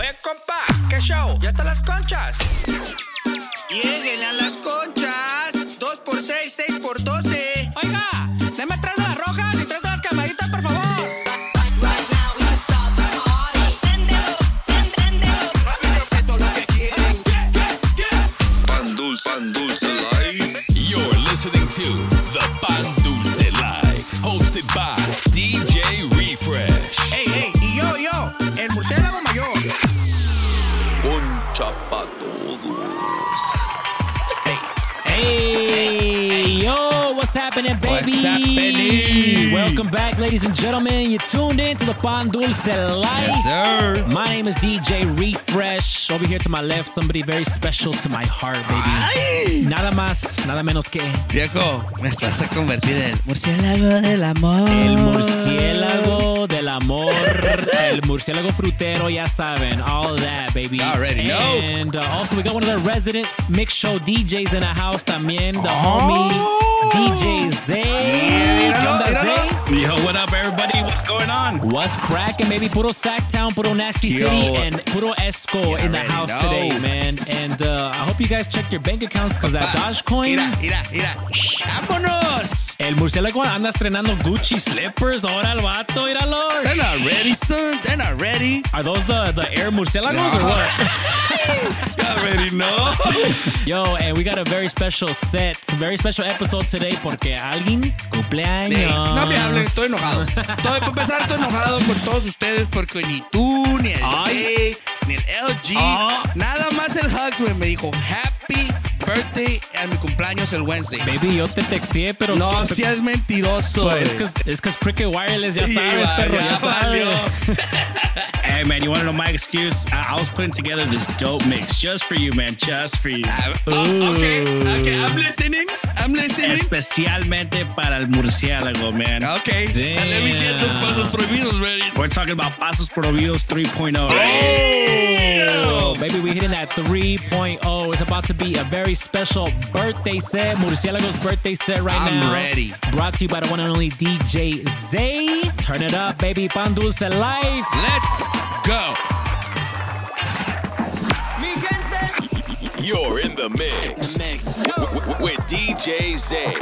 Oye, compa, ¿qué show? ¿Ya están las conchas? Lleguen a las Welcome back, ladies and gentlemen. You tuned in to the Pan Dulce Life. sir. My name is DJ Refresh. Over here to my left, somebody very special to my heart, baby. Ay, Nada más, nada menos que viejo, me vas a convertir en murciélago del amor. el murciélago del amor, el murciélago frutero, ya saben, all that, baby. Already know. And uh, also, we got one of the resident mix show DJs in the house también, the Oh. homie DJ Zay. ¿Qué míralo, onda, míralo. Zay? Yo, what up, everybody? What's going on? What's cracking, baby? Puro Sacktown, Puro Nasty Yo. City, and Puro Esco in the house know. today, man. And uh, I hope you guys checked your bank accounts because that Dogecoin, Mira, mira, mira. ¡Vámonos! El murciélago anda estrenando Gucci slippers. Ahora el vato, míralo. They're not ready, son. They're not ready. Are those the, the air murciélagos or what? You already know. Yo, and we got a very special set, very special episode today porque alguien cumpleaños. Ey, no me hablen, estoy enojado. Estoy, para empezar, estoy enojado con todos ustedes porque ni tú, ni el. C, ni el LG, Ah. nada más el Hugs, me dijo Happy Birthday a mi cumpleaños el Wednesday. Baby, yo te texteé, pero... No seas mentiroso. Pues es que es Cricket Wireless, ya sabes, va, perro, ya ya sabes. Hey, man, you want to know my excuse? I, I was putting together this dope mix just for you, man, just for you. Ah, oh, okay, okay, I'm listening. I'm listening. Especialmente para el murciélago, man. Okay, Damn. let me get those pasos prohibidos ready. We're talking about Pasos Prohibidos 3.0. Oh, baby, we hitting that 3.0. It's about to be a very special birthday set, Murcielago's birthday set right I'm now. ready. Brought to you by the one and only DJ Zay. Turn it up, baby. Pan Dulce Life. Let's go. You're in the mix. Mix. W- w- with DJ Zay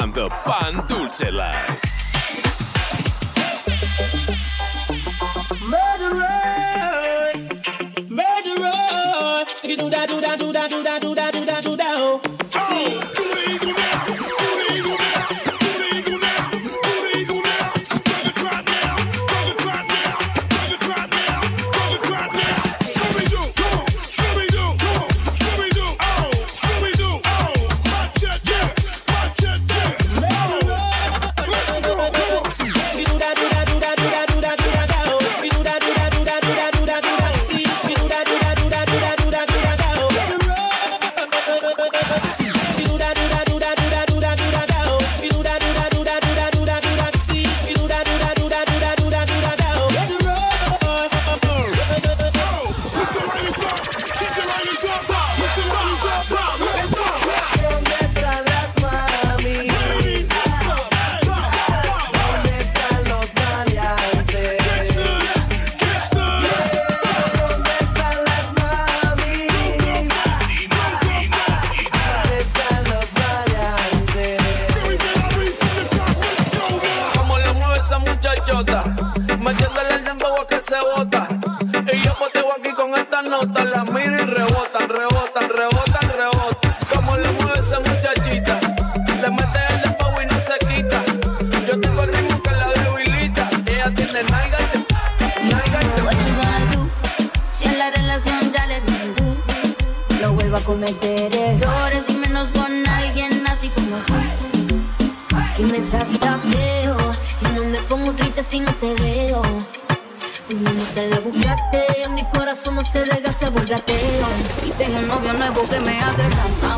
on the Pan Dulce Life. ¿Dónde No vuelvo a cometer errores y menos con alguien así como tú. Que me trata feo Y no me pongo triste si no te veo. Y no te la buscaste En mi corazón no te deja se Y tengo un novio nuevo que me hace ram,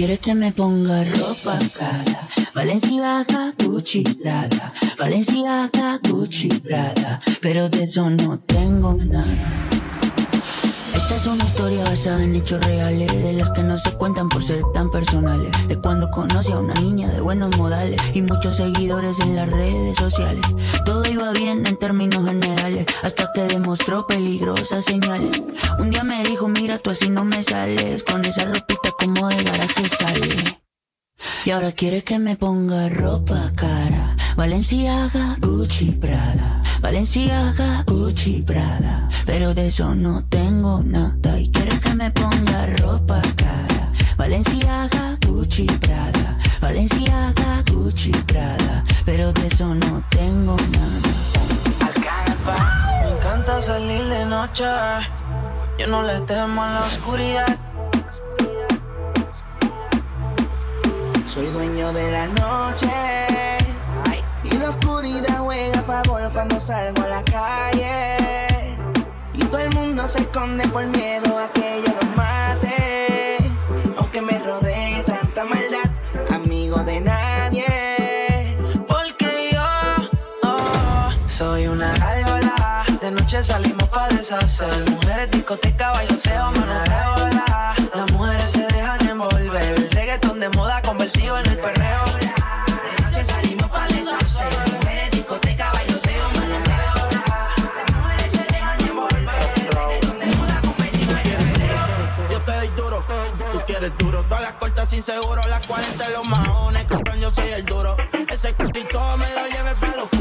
quiere que me ponga ropa cara. Valenciaga, Gucci, Prada. Valenciaga, Gucci, Prada. Pero de eso no tengo nada. Esta es una historia basada en hechos reales, de las que no se cuentan por ser tan personales. De cuando conocí a una niña de buenos modales y muchos seguidores en las redes sociales. Todo bien en términos generales, hasta que demostró peligrosas señales. Un día me dijo, mira, tú así no me sales, con esa ropita como de garaje sale. Y ahora quiere que me ponga ropa cara. Valenciaga, Gucci, Prada. Valenciaga, Gucci, Prada. Pero de eso no tengo nada. Y quiere que me ponga ropa cara. Valenciaga, Gucci. Valenciaga, Gucci. Pero de eso no tengo nada. Me encanta salir de noche. Yo no le temo a la oscuridad. Soy dueño de la noche. Y la oscuridad juega a favor cuando salgo a la calle. Y todo el mundo se esconde por miedo a que yo los mate. Aunque me rodee tanta maldad, amigo de nadie. Porque yo oh, soy una gárgola. De noche salimos pa' deshacer. Mujeres, discoteca, bailoseo, monoreola. Las cortas sin seguro, las 40 en los maones. Cabrón, yo soy el duro. Ese cultito me lo lleve para lo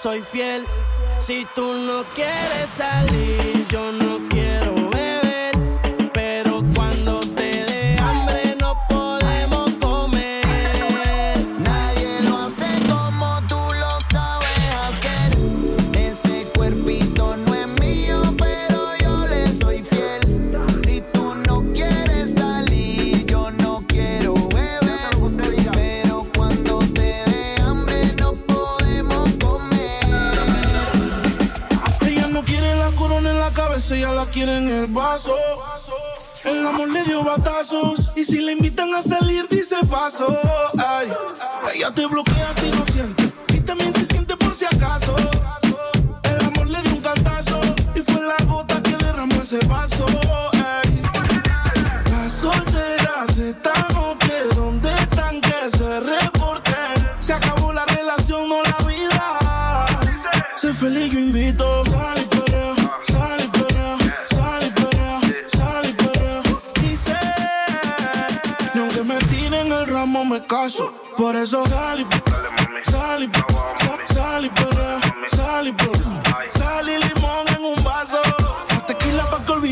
soy fiel. Si tú no quieres salir, yo no.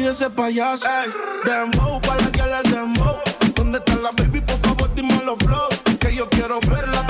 ese payaso. Ey, dembow, para que le dembow. ¿Dónde está la baby? Por favor, dime los flow. Que yo quiero verla.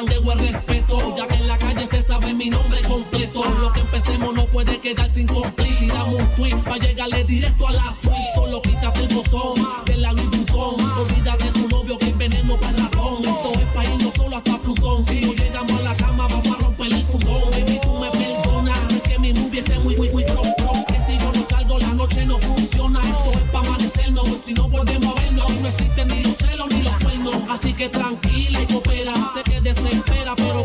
jangueo respeto. Ya que en la calle se sabe mi nombre completo. Lo que empecemos no puede quedar sin cumplir. Dame un tweet para llegarle directo a la suite. Solo quítate el botón de la luz bucón. Olvídate de tu novio que es veneno para ratón. Esto es para irnos solo hasta Plutón. Si no llegamos a la cama, vamos a romper el fugón. Baby, tú me perdonas. Es que mi movie esté muy, muy, muy pronto. Que si yo no salgo, la noche no funciona. Esto es para amanecernos. Si no volvemos a vernos, no existen ni los celos ni los cuernos. Así que tranquila y dice que desespera, pero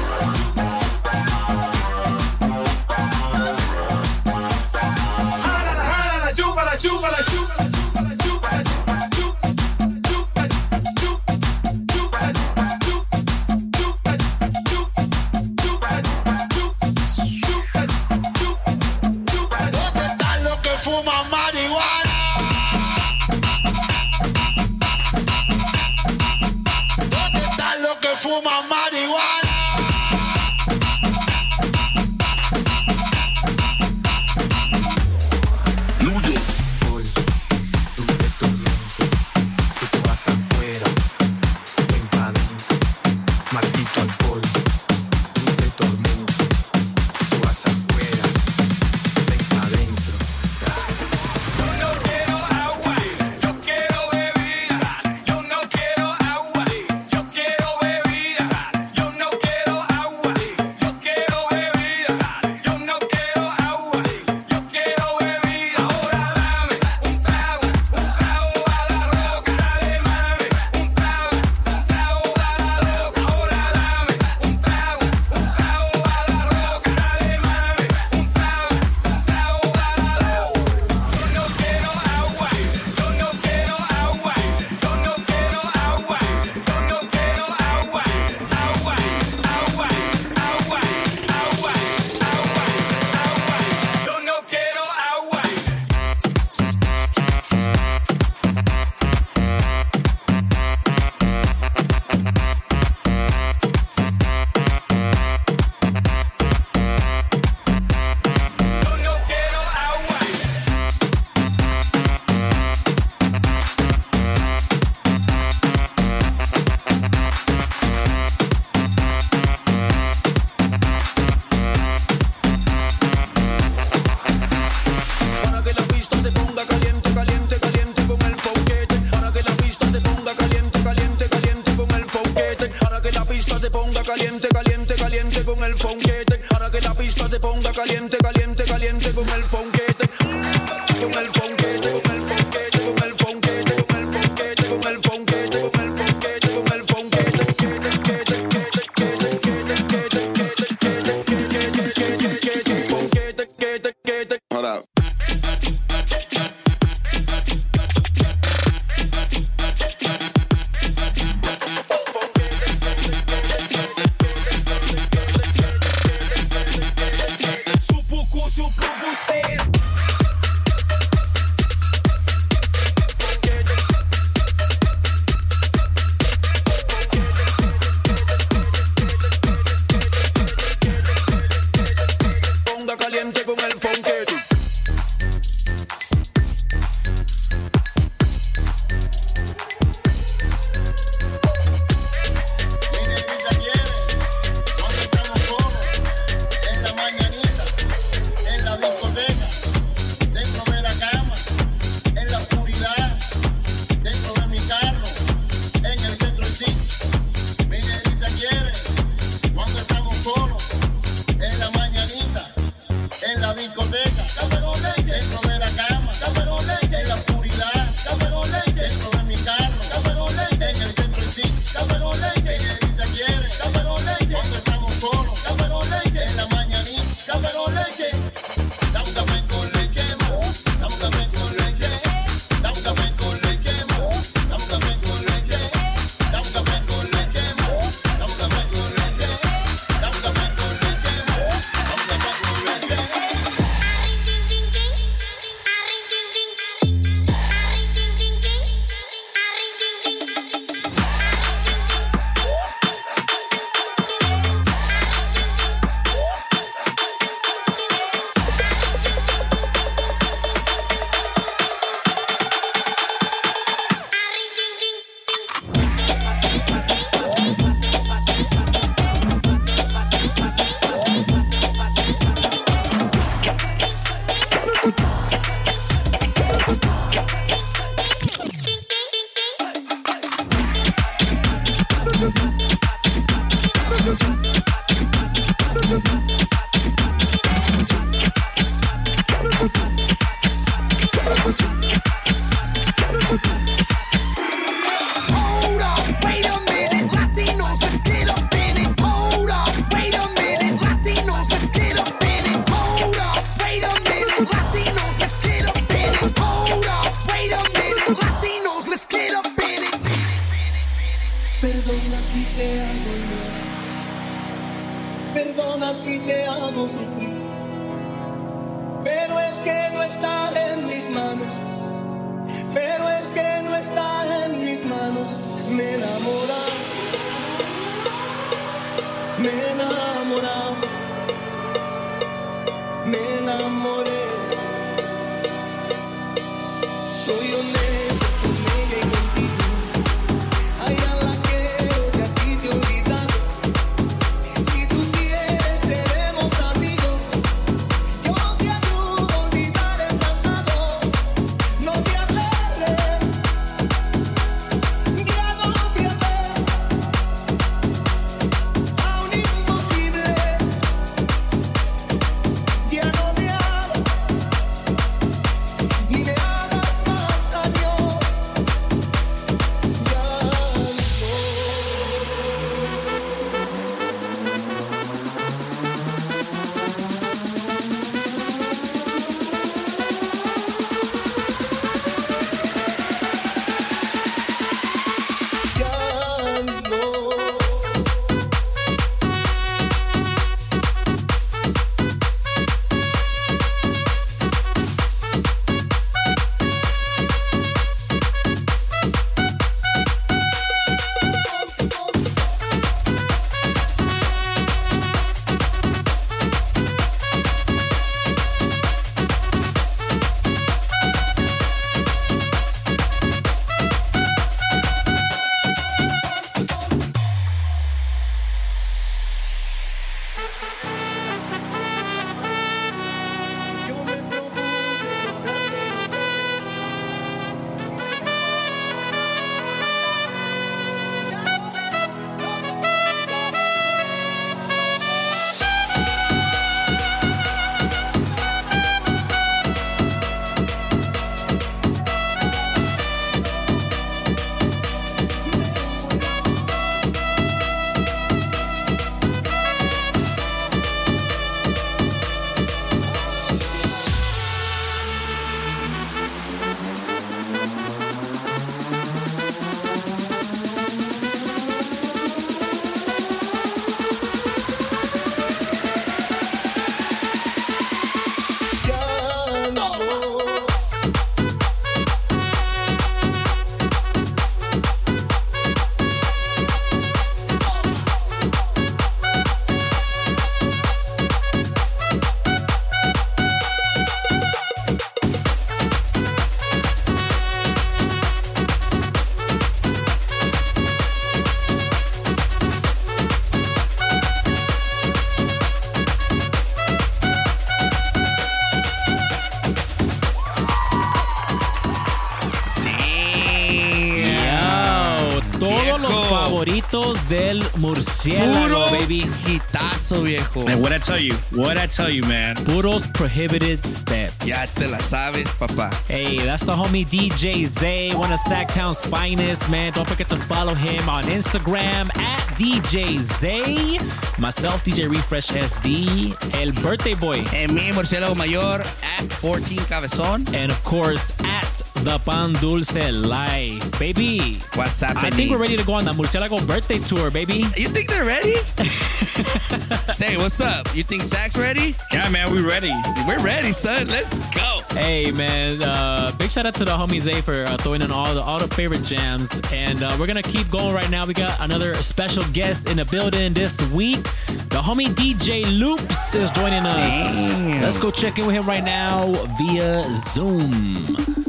viejo. Man, what I tell you? What I tell you, man? Puros prohibited steps. Ya te la sabes, papá. Hey, that's the homie DJ Zay, one of Sacktown's finest, man. Don't forget to follow him on Instagram at DJ Zay. Myself, DJ Refresh SD. El birthday boy. En mi Murciélago Mayor at 14 Cabezón. And of course, at the Pan Dulce Life, baby. What's up? I think we're ready to go on the Murciélago birthday tour, baby. You think they're ready? Say, what's up? You think Zach's ready? Yeah, man, we ready. We're ready, son. Let's go. Hey man, uh, big shout out to the homie Zay for uh, throwing in all the all the favorite jams, and uh, we're gonna keep going right now. We got another special guest in the building this week. The homie DJ Loops is joining us. Damn. Let's go check in with him right now via Zoom.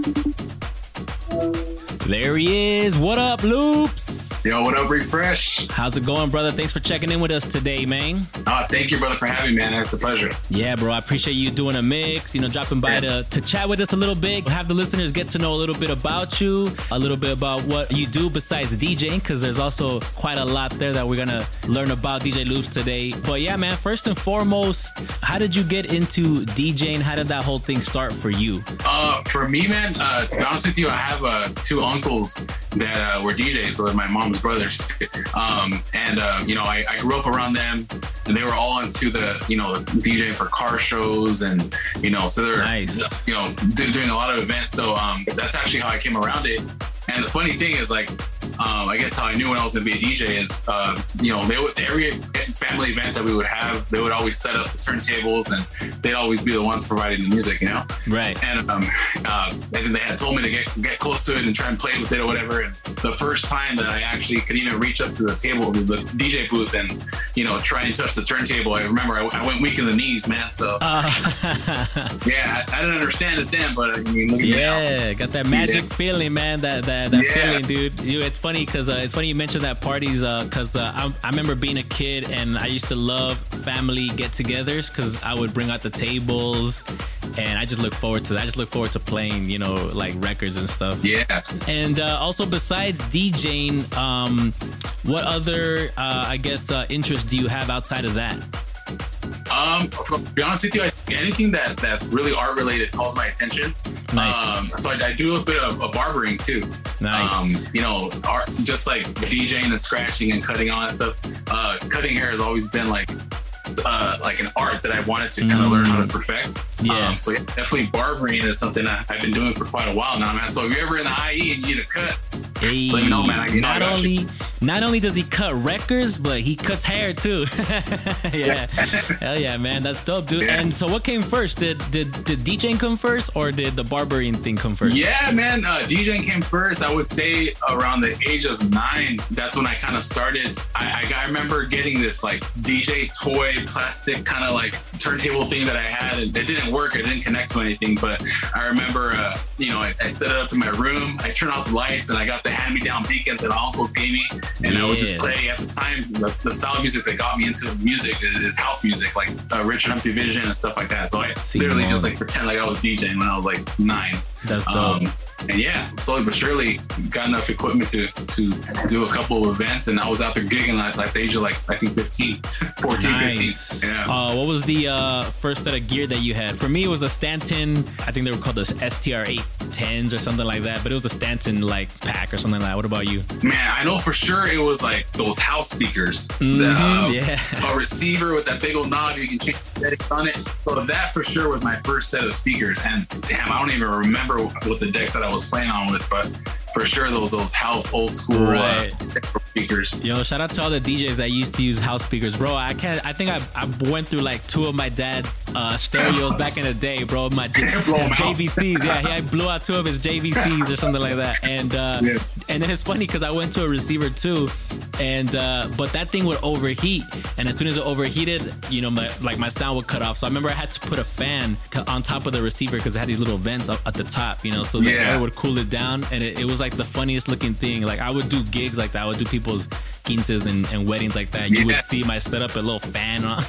There he is. What up, Loops? Yo, what up, Refresh? How's it going, brother? Thanks for checking in with us today, man. Uh, thank you, brother, for having me, man. It's a pleasure. Yeah, bro. I appreciate you doing a mix, you know, dropping by to, to chat with us a little bit, have the listeners get to know a little bit about you, a little bit about what you do besides DJing, because there's also quite a lot there that we're going to learn about DJ Loops today. But yeah, man, first and foremost, how did you get into DJing? How did that whole thing start for you? Uh, for me, man, uh, to be honest with you, I have uh, two uncles that uh, were DJs, so my brothers. Um, and, uh, you know, I, I grew up around them, and they were all into the, you know, DJ for car shows, and, you know, so they're, Nice. you know, doing a lot of events. So um, that's actually how I came around it. And the funny thing is, like, um, I guess how I knew when I was gonna be a DJ is, uh, you know, they would every family event that we would have, they would always set up the turntables, and they'd always be the ones providing the music, you know. Right. And um, uh, I think they had told me to get get close to it and try and play with it or whatever. And the first time that I actually could even reach up to the table, the DJ booth, and you know, try and touch the turntable, I remember I, I went weak in the knees, man. So yeah, I, I didn't understand it then, but I mean, look at me now. Yeah, got that magic feeling, man. That that, that Yeah. feeling, dude. You, it's funny because uh, it's funny you mentioned that parties because uh, I, I remember being a kid and I used to love family get-togethers because I would bring out the tables and I just look forward to that. I just look forward to playing, you know, like records and stuff. Yeah. And uh, also, besides DJing, um, what other, uh, I guess, uh, interests do you have outside of that? Um, to be honest with you, I, anything that that's really art related calls my attention. Nice. Um, so I, I do a bit of, of barbering too. Nice. Um, you know, art, just like DJing and scratching and cutting all that stuff. Uh, cutting hair has always been like uh, like an art that I wanted to kind of learn how to perfect. Yeah. Um, so yeah, definitely barbering is something that I've been doing for quite a while now, man. So if you're ever in the IE and you need a cut, Hey, let me know, man. I, you know, I not got you. only not only does he cut records, but he cuts hair too. yeah, hell yeah, man, that's dope, dude. And so, what came first? Did did did DJing come first, or did the barbering thing come first? Yeah, man. Uh, DJing came first. I would say around the age of nine. That's when I kind of started. I, I, I remember getting this like DJ toy plastic kind of like turntable thing that I had, and it didn't work. It didn't connect to anything. But I remember, uh, you know, I, I set it up in my room. I turned off the lights, and I got the hand-me-down beacons that my uncles gave me, and I would just play. At the time, the, the style of music that got me into music is, house music, like uh, Richard Empty Vision and stuff like that. So I literally just like pretend like I was DJing when I was like nine. That's Um, and yeah, slowly but surely got enough equipment to to do a couple of events, and I was out there gigging at like the age of like I think 15, 14, Nice. 15. Yeah. Uh, what was the uh, first set of gear that you had? For me, it was a Stanton. I think they were called the STR 810s or something like that. But it was a Stanton like pack or something like that. What about you? Man, I know for sure it was like those house speakers. Mhm, The, uh, yeah. A receiver with that big old knob, you can change the settings on it. So that for sure was my first set of speakers. And damn, I don't even remember what the decks that I was playing on with, but for sure those those house old school Right. uh, speakers. Yo, shout out to all the DJs that used to use house speakers, bro. I can't. I think I, I went through like two of my dad's uh, stereos back in the day, bro. My his. JVCs, yeah, he I blew out two of his JVCs or something like that. And uh, and then it's funny because I went to a receiver too, and uh, but that thing would overheat, and as soon as it overheated, you know, my like my sound would cut off. So I remember I had to put a fan on top of the receiver because it had these little vents up at the top, you know, so the Yeah. air would cool it down, and it, it was like the funniest looking thing. Like I would do gigs like that. I would do people's quinces and, and weddings like that. You Yeah. would see my setup, a little fan on,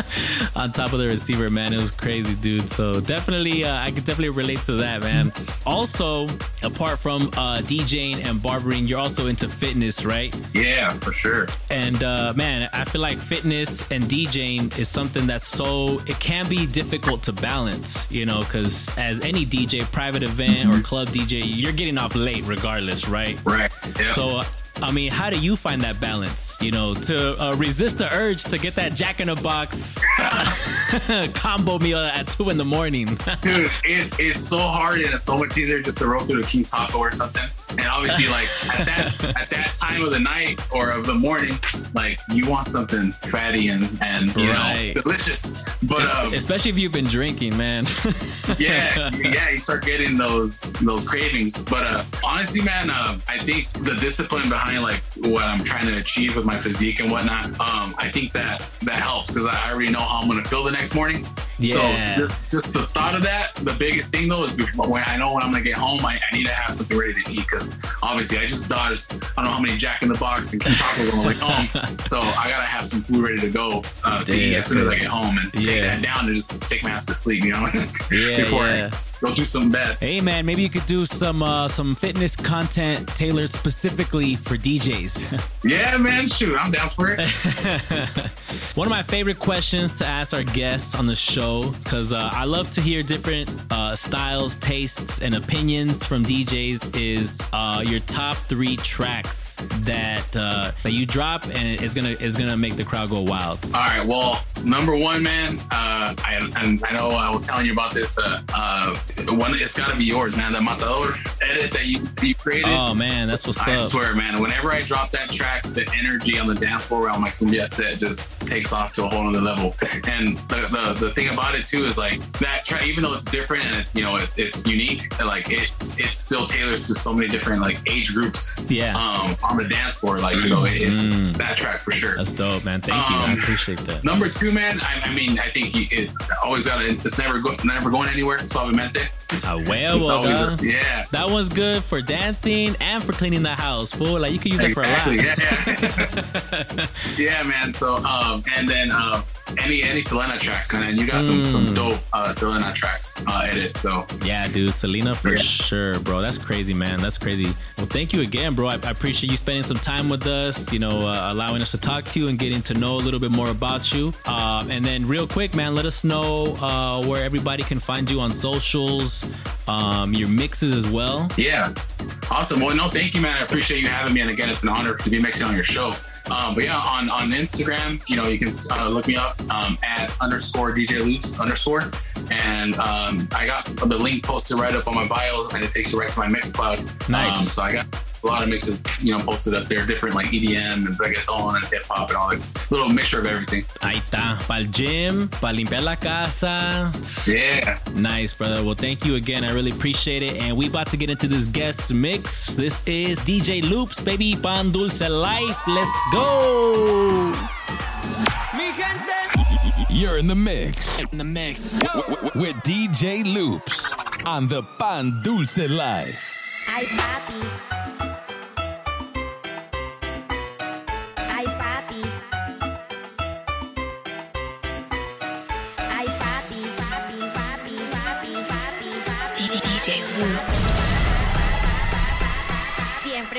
on top of the receiver, man. It was crazy, dude. So definitely, uh, I could definitely relate to that, man. Also, apart from uh, DJing and barbering, you're also into fitness, right? Yeah, for sure. And uh, man, I feel like fitness and DJing is something that's so it can be difficult to balance, you know, because as any DJ, private event or club DJ, you're getting off late regardless, right? Right. Yeah. So. uh, I mean, how do you find that balance? You know, to uh, resist the urge to get that Jack in the Box combo meal at two in the morning. Dude, it, it's so hard and it's so much easier just to roll through a King Taco or something. And obviously, like at that at that time of the night or of the morning, like you want something fatty and and you Right. know delicious. But um, especially if you've been drinking, man. yeah, yeah, you start getting those those cravings. But uh, honestly, man, uh, I think the discipline behind like what I'm trying to achieve with my physique and whatnot, um, I think that that helps because I already know how I'm gonna feel the next morning. Yeah. So just just the thought of that, the biggest thing though is before, when I know when I'm gonna get home, I, I need to have something ready to eat because obviously I just dodged I don't know how many Jack in the Box and tacos on my way home, so I gotta have some food ready to go uh, to eat as soon as I get home and take that down and just take my ass to sleep, you know, Yeah, before yeah. I go do something bad. Hey man, maybe you could do some uh, some fitness content tailored specifically for DJs. Yeah, man, shoot, I'm down for it. One of my favorite questions to ask our guests on the show, because uh, I love to hear different uh, styles, tastes, and opinions from DJs, is uh, your top three tracks that uh, that you drop and it's gonna is gonna make the crowd go wild. All right. Well, number one, man. Uh, I and I know I was telling you about this. Uh, uh, one, it's got to be yours, man. The Matador edit that you you created. Oh man, that's what's I up. swear, man. Whenever I drop that track, the energy on the dance floor around my cumbia set just takes off to a whole other level. And the, the the thing about it too is like that track, even though it's different and it's you know it's it's unique, like it it still tailors to so many different like age groups. Yeah. Um, on the dance floor, like so it's that track for sure. That's dope, man. Thank you. man. I Um, appreciate that. Number two, man. I, I mean, I think he- it's always got to. It's never go, never going anywhere. Huevo, It's always dog. a- yeah. That one's good for dancing and for cleaning the house, fool. Like you can use it for a lot. Exactly, Yeah, man. So, um, and then um, any any Selena tracks, man. And you got some some Mm. dope uh, Selena tracks uh, edits. So Yeah, dude, Selena for sure, bro. That's crazy, man. That's crazy. Well, thank you again, bro. I, I appreciate you spending some time with us. You know, uh, allowing us to talk to you and getting to know a little bit more about you. Um, and then, real quick, man, let us know uh, where everybody can find you on socials, um, your mixes as well. Yeah. Awesome. Well, no, thank you, man. I appreciate you having me. And again, it's an honor to be mixing on your show. Um, but yeah, on, on Instagram, you know, you can uh, look me up um, at underscore DJ Loops underscore. And um, I got the link posted right up on my bio and it takes you right to my Mixcloud. Nice. Um, so I got a lot of mixes, you know, posted up there, different like EDM and reggaeton and hip hop and all that little mixture of everything. Ahí está. Para el gym, para limpiar la casa. Yeah. Nice, brother. Well, thank you again. I really appreciate it. And we about to get into this guest mix. This is DJ Loops, baby. Pan Dulce Life. Let's go. You're in the mix In the mix. with DJ Loops on the Pan Dulce Life. Ay, papi.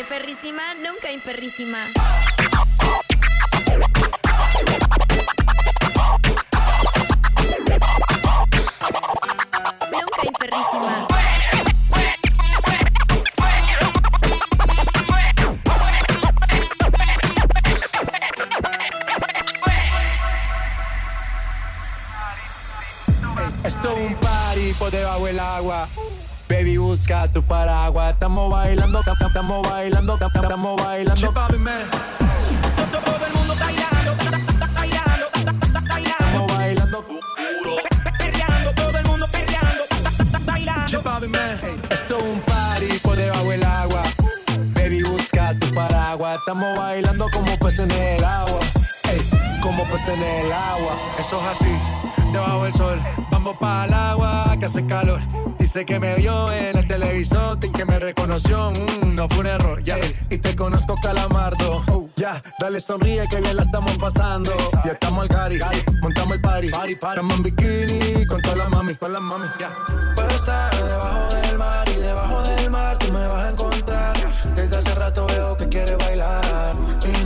Perrísima, nunca imperrísima. Nunca imperrísima. Esto es un party por debajo del agua. Baby, busca tu paraguas. Estamos bailando, tam- tam- estamos bailando, tam- tam- estamos bailando. Todo el mundo bailando, bailando, Estamos bailando. Perreando, todo el mundo perreando, bailando. Ey, Esto es un party por debajo del agua. Baby, busca tu paraguas. Estamos bailando como peces en el agua como peces en el agua. Eso es así, debajo del sol. Vamos para el agua que hace calor. Dice que me vio en el televisor que me reconoció. Mm, no fue un error, ya. Y te conozco, calamardo. Oh, ya, dale sonríe que bien la estamos pasando. Ya estamos al cari, montamos el party. party, party. Estamos en bikini con todas las mami, con las mami. Ya. Yeah. Puedo debajo del mar y debajo del mar tú me vas a encontrar. Desde hace rato veo que quieres bailar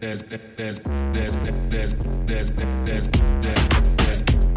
there's there's there's there's there's there's there's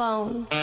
the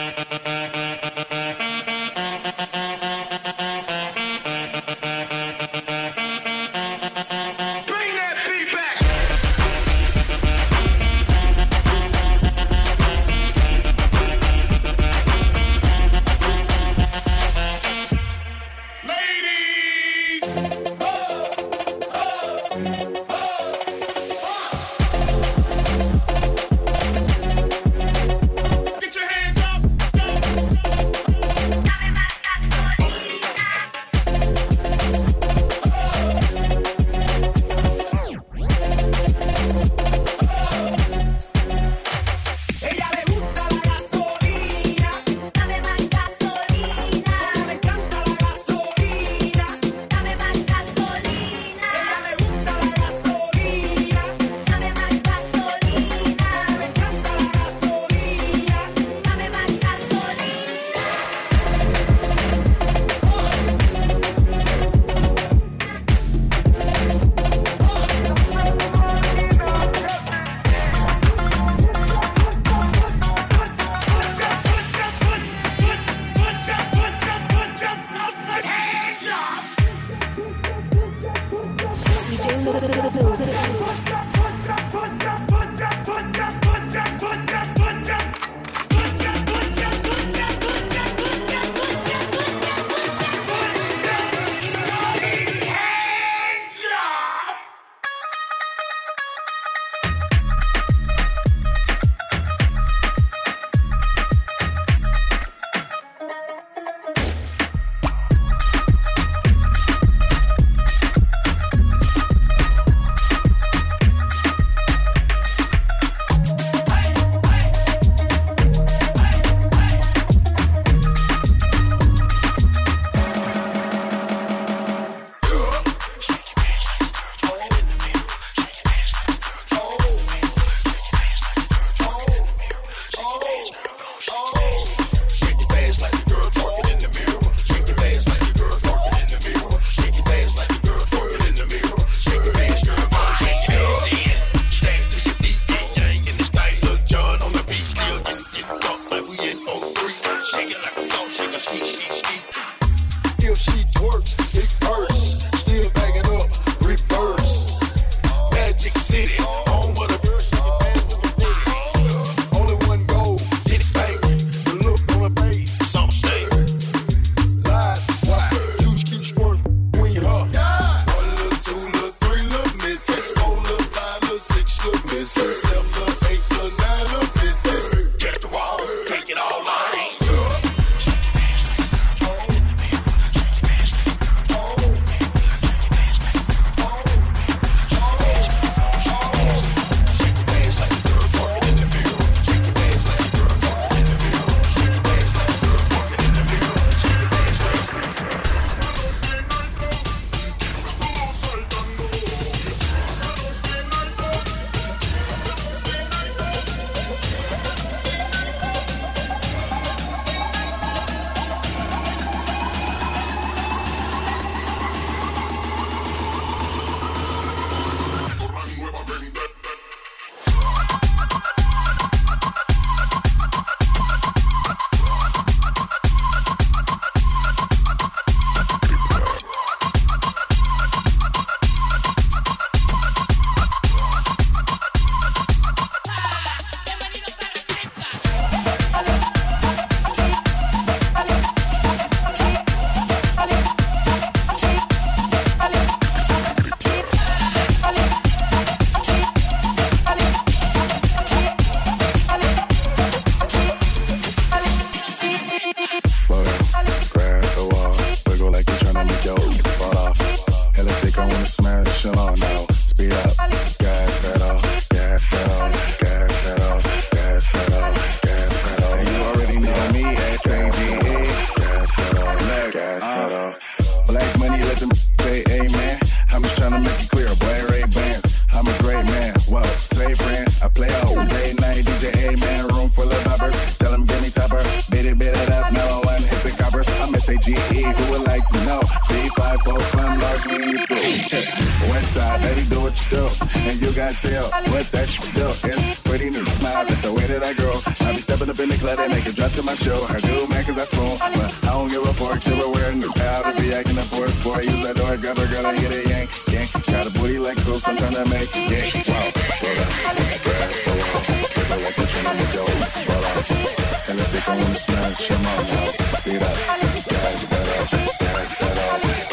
Like to know? B545 large when you through. West side, baby, do what you do. And you got tell what that shit do. It's pretty new. My, that's the way that I grow. I be stepping up in the club and make it drop to my show. I do, man, cause I spoon. But I don't give a fork till we're wearing the powder. Be acting a force boy. Use that door, grab her, girl, and get a yank. Yank. Got a booty like cool, so I'm trying to make yank. Wow, slow down. Grab the wall. Give her like a trying to go. Roll out. And if they don't wanna smash, come on now. Speed up. Gas pedal. But always.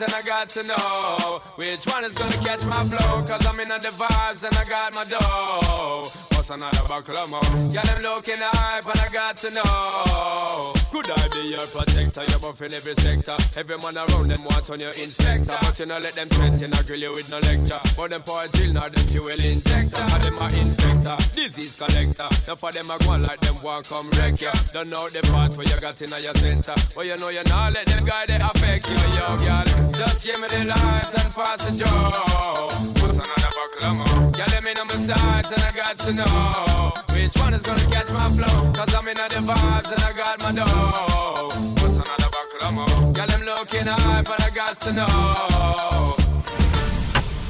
And I got to know which one is gonna catch my flow. Cause I'm in the vibes and I got my dough. Another buckle more? Yeah, them looking hype and I got to know. Could I be your protector? You're buff in every sector. Every man around them want on your inspector. But you know, let them threaten, I grill you with no lecture. But them poor drill, now them fuel injector. And them a infector, disease collector. Now for them, I go like them want come wreck ya. Don't know the part where you got in your center. But you know you're not let them guy they affect you, yo, girl. Just give me the light and pass the joe. What's another buckle? Yeah, let me know my sides and I got to know which one is gonna catch my flow. Cause I'm in the vibes and I got my dough. What's another more? Yeah, them looking high, but I got to know.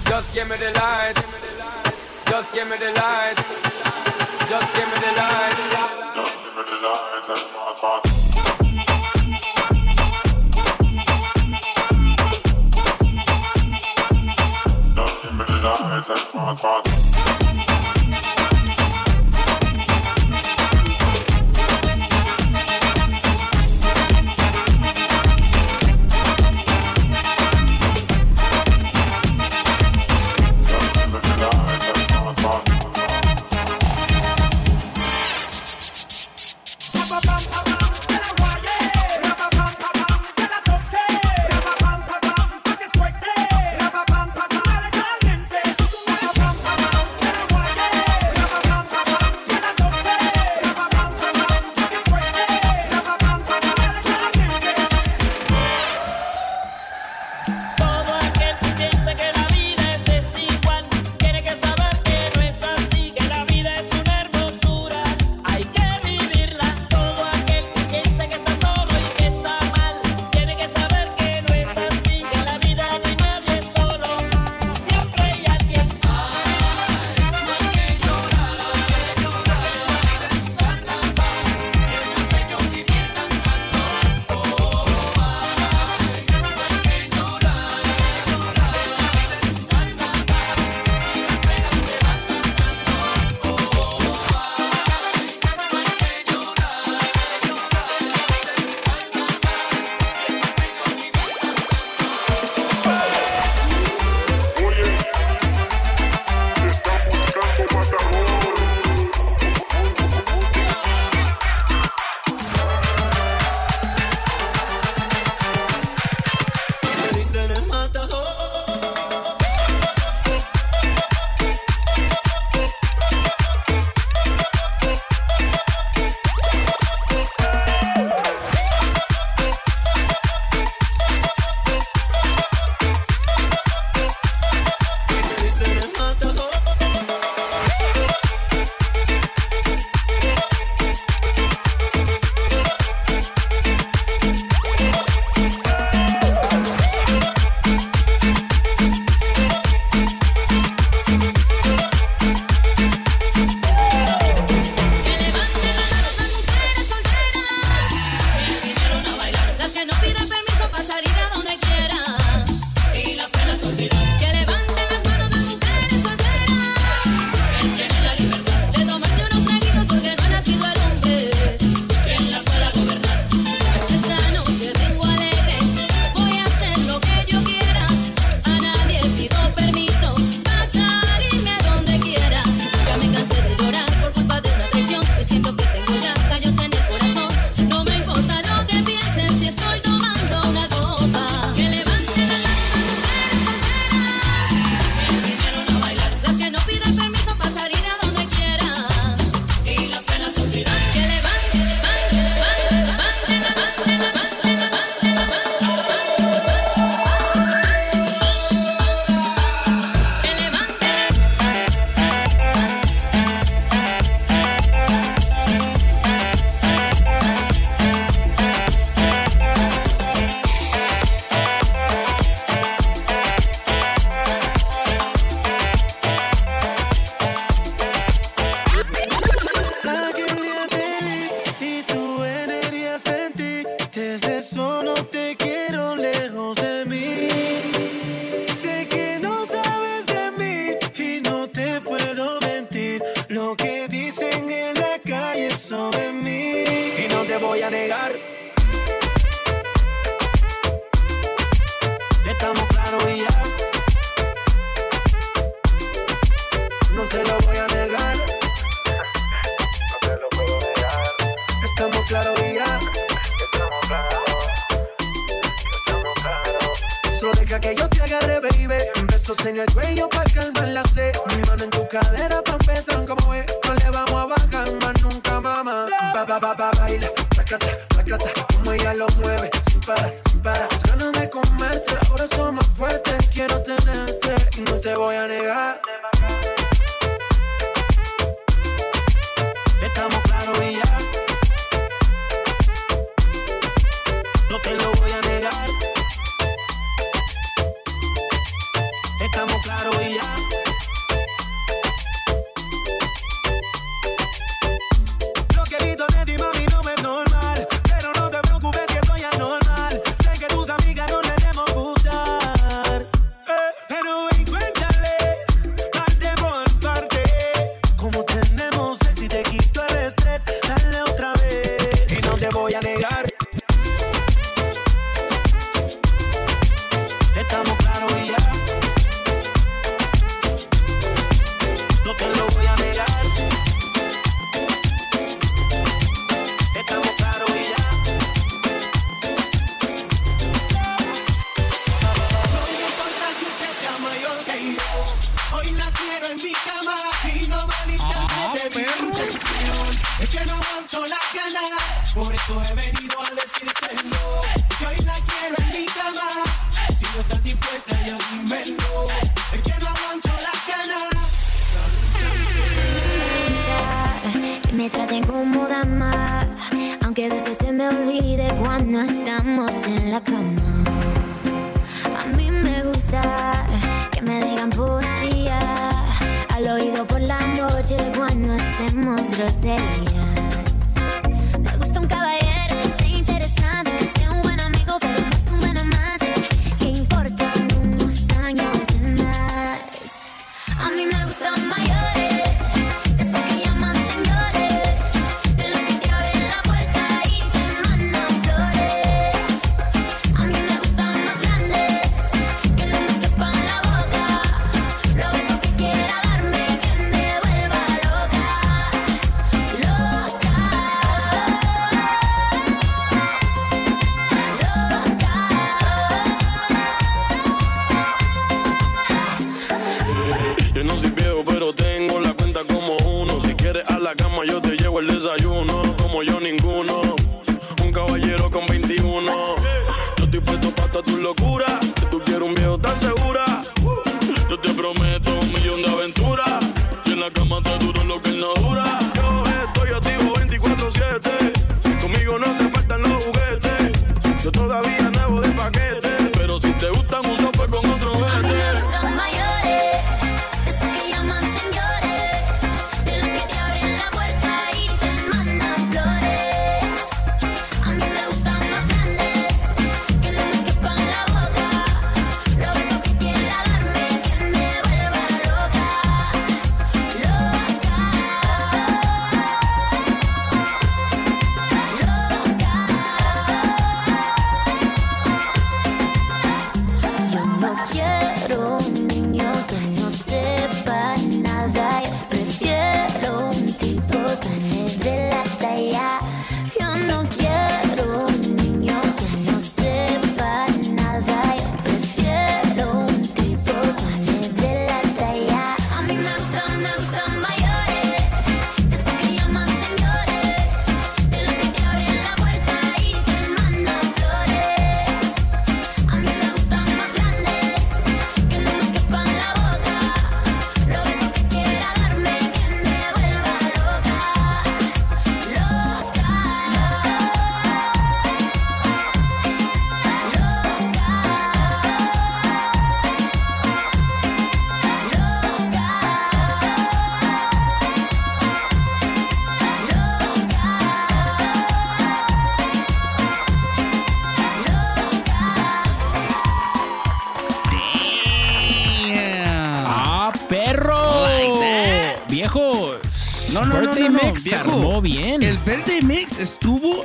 Just give me the light. Just give me the light. Just give me the light. Just give me the light. another, that's my thoughts. Puesto para No, no, no, Birthday no, no, Mix se viejo. armó bien. El Birthday Mix estuvo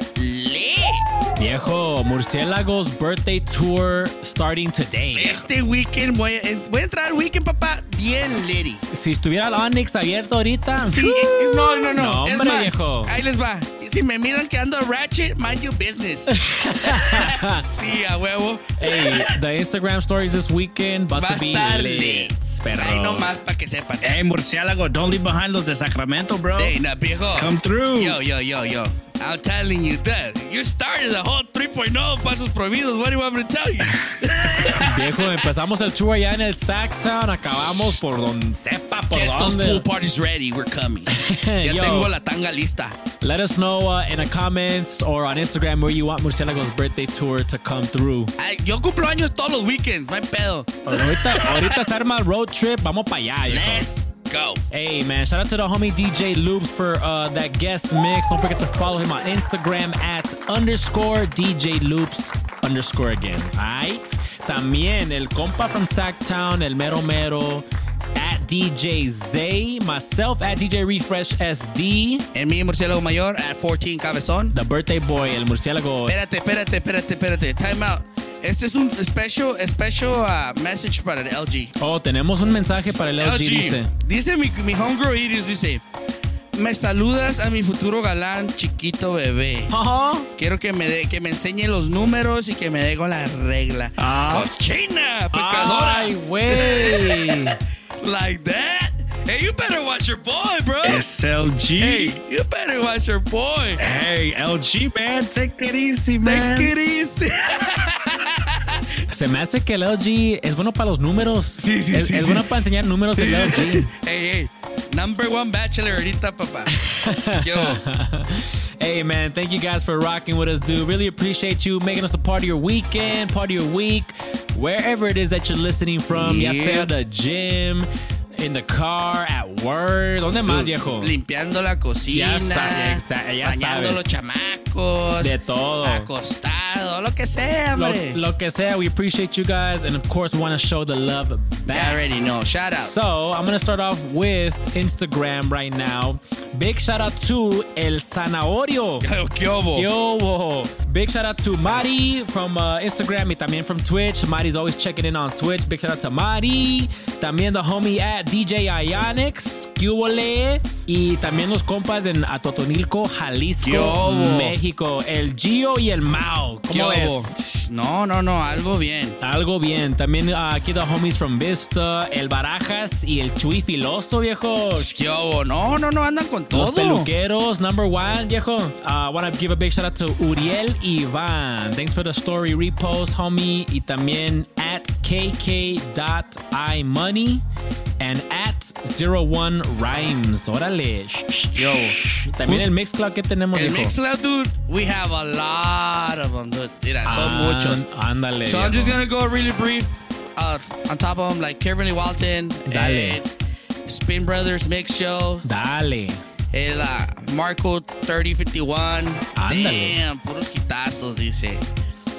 Viejo, Murciélagos birthday tour starting today. Este weekend voy a, voy a entrar al weekend, papá, bien litty. Si estuviera el Onyx abierto ahorita. Sí, eh, no, no, no. No, es hombre, más, viejo. ahí les va. Si me miran que ando ratchet, mind your business. sí, a huevo. Hey, the Instagram stories this weekend Va a to be estar lit. Perro. Nomás para que sepan. Hey, Murciélago, don't leave behind los de Sacramento, bro. Hey, now, viejo. Come through. Yo, yo, yo, yo. I'm telling you that. You started the whole 3.0 pasos prohibidos. What do you want me to tell you? Viejo, empezamos el tour allá en el Sacktown, acabamos por donde sepa por Get those dónde. pool parties ready. We're coming. ya Yo. tengo la tanga lista. Let us know uh, in the comments or on Instagram where you want Murciélagos birthday tour to come through. Ay, yo cumplo años todos los weekends. No hay pedo. Ahorita, ahorita se arma road trip, vamos para allá. Let's go. Hey man, shout out to the homie DJ Loops for uh, that guest mix. Don't forget to follow him on Instagram at underscore DJ Loops underscore again. Alright. También el compa from Sacktown, el mero mero. At DJ Zay, myself at DJ Refresh SD. And mi murciélago mayor at 14 cabezón. The birthday boy, el murciélago. Espérate, espérate, espérate, espérate. Time out. Este es un special, special uh, message para el LG. Oh, tenemos un mensaje para el LG, dice. Dice mi, mi homegirl Iris, dice. Me saludas a mi futuro galán, chiquito bebé. Quiero que me dé, que me enseñe los números y que me dé con la regla. ¡Cochina! ¡Pecadora! Ay, güey. like that? Hey, you better watch your boy, bro. SLG. Hey, you better watch your boy. Hey, LG, man, take it easy, man. Take it easy. Se me hace que el LG es bueno para los números. Sí, sí, es, sí, es sí. bueno para enseñar números el LG. hey, hey. Number one bachelor ahorita, papá. Yo. Hey man, thank you guys for rocking with us, dude. Really appreciate you making us a part of your weekend, part of your week, wherever it is that you're listening from. Ya Yeah. sea the gym, in the car, at work. ¿Dónde más, viejo? Limpiando la cocina. Ya sabe, ya bañando los chamacos. De todo. Acostado, lo que sea, Lo, hombre. lo que sea, we appreciate you guys, and of course, we want to show the love back. You already know. Shout out. So I'm gonna start off with Instagram right now. Big shout out to El Zanahorio. ¿Qué hubo? ¿Qué hubo? Big shout out to Mari from uh, Instagram y también from Twitch. Mari's always checking in on Twitch. Big shout out to Mari. También the homie at DJ Ionix. ¿Qué hubo, le? Y también los compas en Atotonilco, ¿Qué Jalisco? México. El Gio y el Mao. ¿Qué ¿Cómo ves? No, no, no. Algo bien. Algo bien. También uh, aquí the homies from Vista, el Barajas y el Chuy Filoso, viejo. ¿Qué hubo? No, no, no. Andan con Los todo. peluqueros, number one, viejo. Uh, want to give a big shout out to Uriel Ivan. Thanks for the story repost, homie. Y también at kk.imoney and at 01 rhymes. Órale. Yo. También el Mixcloud que tenemos, El. Mixcloud, dude, we have a lot of them, dude. Mira, son Ah, muchos. Ándale. So I'm just gonna go really brief uh, on top of them, like Kimberly Walton, Dale. and Spin Brothers Mix Show, Dale. el uh, Marco 3051. Ándale. Damn, puros hitazos, dice.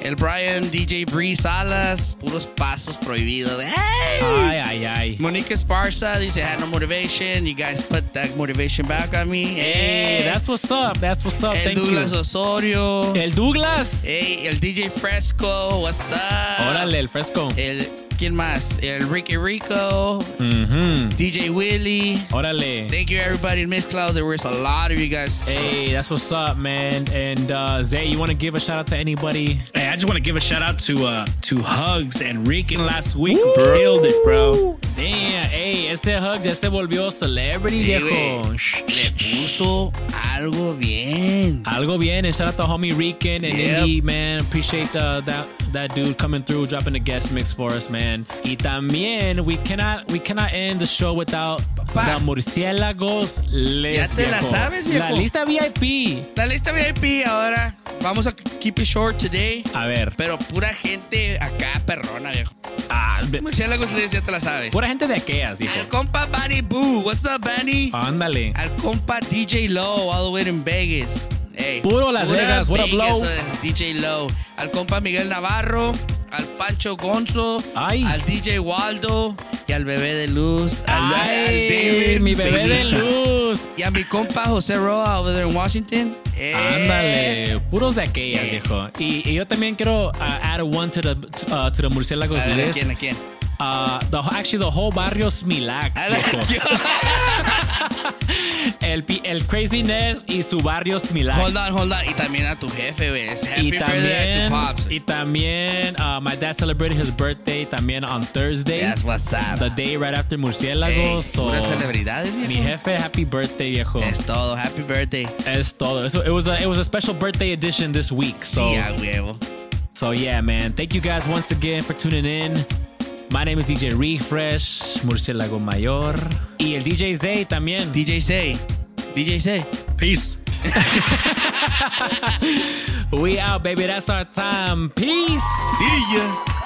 El Brian DJ Bree Salas, puros pasos prohibidos. Hey! Ay, ay, ay. Monique Esparza dice, had no motivation. You guys put that motivation back on me. Hey, that's what's up. That's what's up. El Thank Douglas you. Osorio. El Douglas. Hey, el DJ Fresco, what's up? Órale, el fresco. El, ¿quién más? El Ricky Rico, Mhm. DJ Willie. Órale. Thank you, everybody in Mixcloud. There was a lot of you guys. Hey, that's what's up, man. And uh, Zay, you want to give a shout out to anybody? Hey, I just want to give a shout out to uh to Hugs and Rican last week. Killed it, bro. Damn, hey, ese Hugs ya se volvió celebrity, Sí, viejo. Le puso algo bien. Algo bien, and shout out to homie Rican and Yep. Indy, man. Appreciate uh, that that dude coming through, dropping the guest mix for us, man. Y también, we cannot we cannot end the show without the murciélagos les Ya te la sabes, viejo. La lista VIP. La lista VIP ahora. Vamos a keep it short today. A ver. Pero pura gente acá perrona, viejo. Ah, Murciélagos les ya te la sabes. pura gente de aquellas, viejo. Al compa Bunny Boo. What's up, Bunny? Ándale. Al compa DJ Low, all the way in Vegas. Hey, Puro Las Vegas, what up, Low? eh, DJ Low. Al compa Miguel Navarro. Al Pancho Gonzo, Ay. al DJ Waldo y al bebé de luz, al, Ay, David mi bebé de Benita. luz. Y a mi compa José Roa over there in Washington. Eh, Ándale, puros de aquellas, viejo. Y, y yo también quiero uh, add one to the, uh, to the murciélagos A ver, ¿a quién, a quién? Uh, the, actually, the whole barrio Smilax, el, el Craziness y su barrio Smilax. Hold on, hold on. Y también a tu jefe, güey. Happy y birthday también, to Pops. y también uh, my dad celebrated his birthday también on Thursday. That's what's up. The day right after Murciélagos. Ey, so celebridades, viejo. Mi jefe, happy birthday, viejo. Es todo. Happy birthday. Es todo. So it was a it was a special birthday edition this week. So Sí, a huevo. so yeah, man. Thank you guys once again for tuning in. My name is DJ Refresh, Murciélago Mayor. Y el DJ Zay también. DJ Zay. DJ Zay. Peace. We out, baby. That's our time. Peace. See ya.